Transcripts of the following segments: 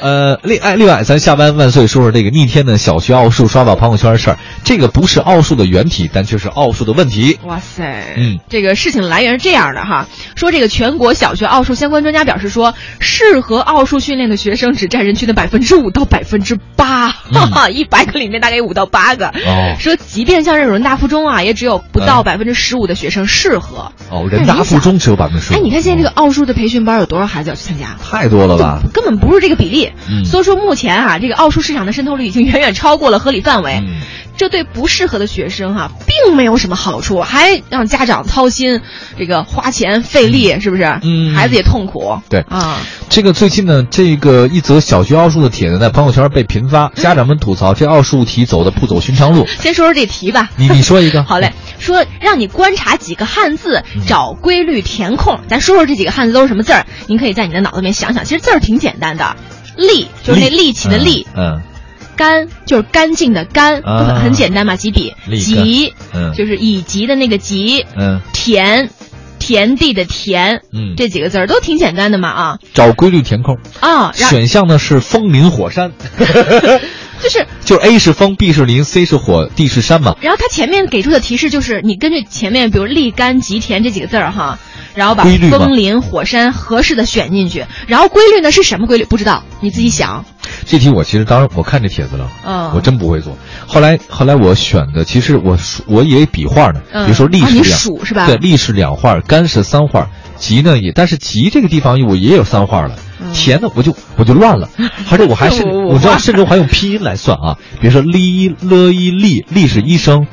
呃，另哎，另外，咱下班万岁说说这个逆天的小学奥数刷到朋友圈的事儿。这个不是奥数的原题，但却是奥数的问题。哇塞，嗯，这个事情来源是这样的哈，说这个全国小学奥数相关专家表示说，适合奥数训练的学生只占人群的百分之五到百分之八，哈哈，一百个里面大概有五到八个。哦，说即便像这种人大附中啊，也只有不到百分之十五的学生适合。哦，人大附中只有百分之十。哎，你看现在这个奥数的培训班有多少孩子要去参加？太多了吧？根本不是这个比例。嗯，所以说目前啊，这个奥数市场的渗透率已经远远超过了合理范围。嗯。这对不适合的学生哈，并没有什么好处，还让家长操心，这个花钱费力，是不是？嗯，孩子也痛苦。对啊，这个最近呢，这个一则小学奥数的帖子在朋友圈被频发，家长们吐槽这奥数题走的不走寻常路。先说说这题吧，你你说一个。好嘞，说让你观察几个汉字，找规律填空。咱说说这几个汉字都是什么字儿？您可以在你的脑子里面想想，其实字儿挺简单的，力就是那力气的力，嗯。干就是干净的干，很简单嘛，几笔。瘠，嗯，就是以及的那个瘠。嗯，田，田地的田。嗯，这几个字儿都挺简单的嘛啊。找规律填空啊，选项呢是风林火山，就是 就是 A 是风，B 是林，C 是火，D 是山嘛。然后它前面给出的提示就是你根据前面比如立竿吉田这几个字儿哈。然后把风林火山合适的选进去，然后规律呢是什么规律？不知道，你自己想。这题我其实当时我看这帖子了，嗯，我真不会做。后来后来我选的，其实我我以为笔画呢，比如说历是两，数是吧？对，历是两画，干是三画，吉呢也，但是吉这个地方我也有三画了，田呢我就我就乱了，而且我还是我知道，甚至我还用拼音来算啊，比如说哩了一粒，粒是一声。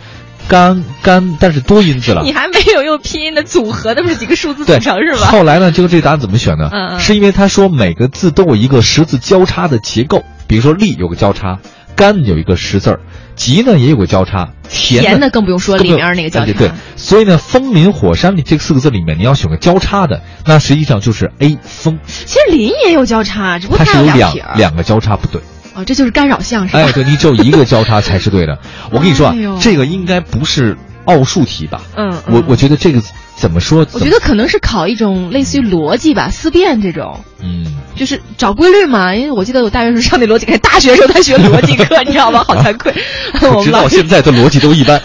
干干，但是多音字了。你还没有用拼音的组合，那不是几个数字组成是吧？后来呢，这个这个答案怎么选呢？嗯嗯，是因为他说每个字都有一个十字交叉的结构，比如说力有个交叉，干有一个十字儿，吉呢也有个交叉，田呢更不用说里面那个交叉。对，所以呢，风林火山这四个字里面你要选个交叉的，那实际上就是 A 风。其实林也有交叉，只不过它是有两两个交叉不对。哦，这就是干扰项是吧？哎，对你只有一个交叉才是对的。我跟你说啊，这个应该不是。奥数题吧，嗯，我我觉得这个怎么说？我觉得可能是考一种类似于逻辑吧，思辨这种，嗯，就是找规律嘛。因为我记得我大学时候上那逻辑课，大学时候才学逻辑课，你知道吗？好惭愧，我知道现在的逻辑都一般。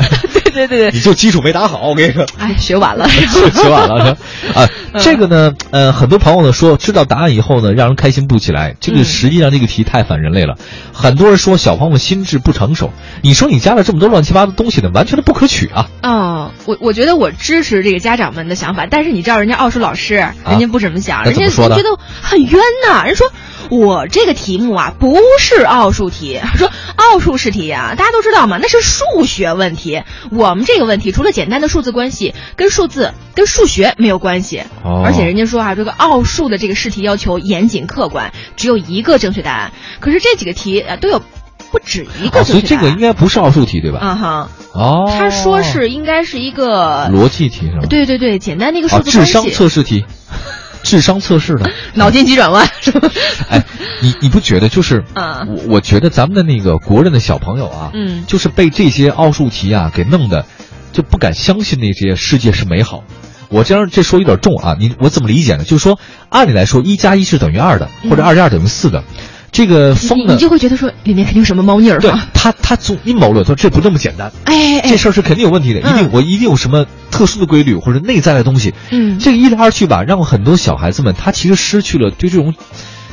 对对对，你就基础没打好，我跟你说。哎，学晚了，学晚了啊。这个呢，呃，很多朋友呢说，知道答案以后呢，让人开心不起来。这个实际上这个题太反人类了。很多人说小朋友心智不成熟，你说你加了这么多乱七八糟东西呢，完全的不可取啊。哦，我我觉得我支持这个家长们的想法，但是你知道人家奥数老师，人家不怎么想，人家觉得很冤呐。人说。我这个题目啊，不是奥数题。说奥数试题啊，大家都知道嘛，那是数学问题。我们这个问题除了简单的数字关系，跟数字、跟数学没有关系。哦。而且人家说啊，这个奥数的这个试题要求严谨客观，只有一个正确答案。可是这几个题啊，都有不止一个正确答案。所以这个应该不是奥数题，对吧？嗯哼。哦。他说是应该是一个逻辑题是吧？对对对，简单的一个数字关系。智商测试题。智商测试的，脑筋急转弯是吧？哎，你你不觉得就是？啊，我我觉得咱们的那个国人的小朋友啊，嗯，就是被这些奥数题啊给弄的，就不敢相信那些世界是美好。我这样这说有点重啊，你我怎么理解呢？就是说，按理来说，一加一是等于二的，或者二加二等于四的。这个风呢，你就会觉得说里面肯定有什么猫腻儿。对，他他从阴谋论说这不那么简单，哎，这事儿是肯定有问题的，一定我一定有什么特殊的规律或者内在的东西。嗯，这个一来二去吧，让很多小孩子们他其实失去了对这种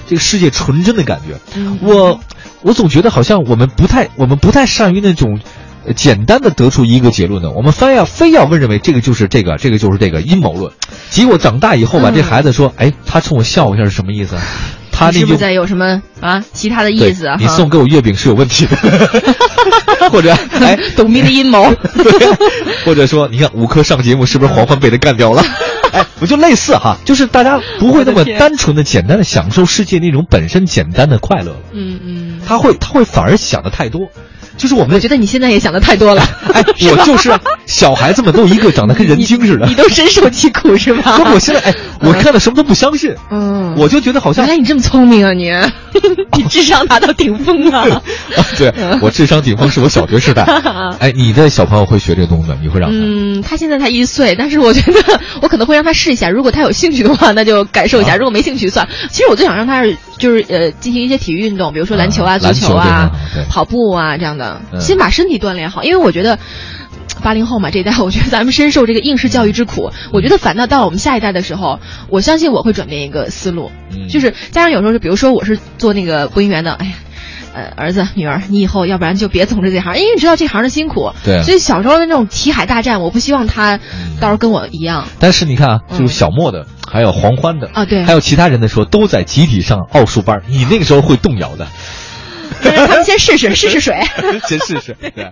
这个世界纯真的感觉。我我总觉得好像我们不太我们不太善于那种简单的得出一个结论的，我们非要非要问认为这个就是这个，这个就是这个阴谋论。结果长大以后吧，这孩子说，哎，他冲我笑一下是什么意思？他是不是在有什么啊其他的意思啊？你送给我月饼是有问题的，或者哎，董斌的阴谋，或者说你看五科上节目是不是黄欢被他干掉了？哎，我就类似哈，就是大家不会那么单纯的、简单的享受世界那种本身简单的快乐了。嗯嗯，他会他会反而想的太多，就是我们我觉得你现在也想的太多了。哎，我就是小孩子们都一个长得跟人精似的，你都深受其苦是吧？那我现在哎，我看到什么都不相信，嗯，我就觉得好像原来你这么聪明啊你，你智商达到顶峰了。对，我智商顶峰是我小学时代。哎，你的小朋友会学这个东西吗？你会让他？嗯，他现在才一岁，但是我觉得我可能会让他试一下，如果他有兴趣的话，那就感受一下；如果没兴趣算。其实我最想让他是就是呃进行一些体育运动，比如说篮球啊、足球啊、跑步啊这样的，先把身体锻炼好，因为我觉得。八零后嘛，这一代，我觉得咱们深受这个应试教育之苦。我觉得反倒到了我们下一代的时候，我相信我会转变一个思路，就是家长有时候就比如说我是做那个播音员的，哎呀，呃，儿子女儿，你以后要不然就别从事这行，因为你知道这行的辛苦。对。所以小时候的那种题海大战，我不希望他到时候跟我一样。但是你看啊，就是小莫的，还有黄欢的啊，对，还有其他人的时候，都在集体上奥数班，你那个时候会动摇的。他们先试试，试试水，先试试，对。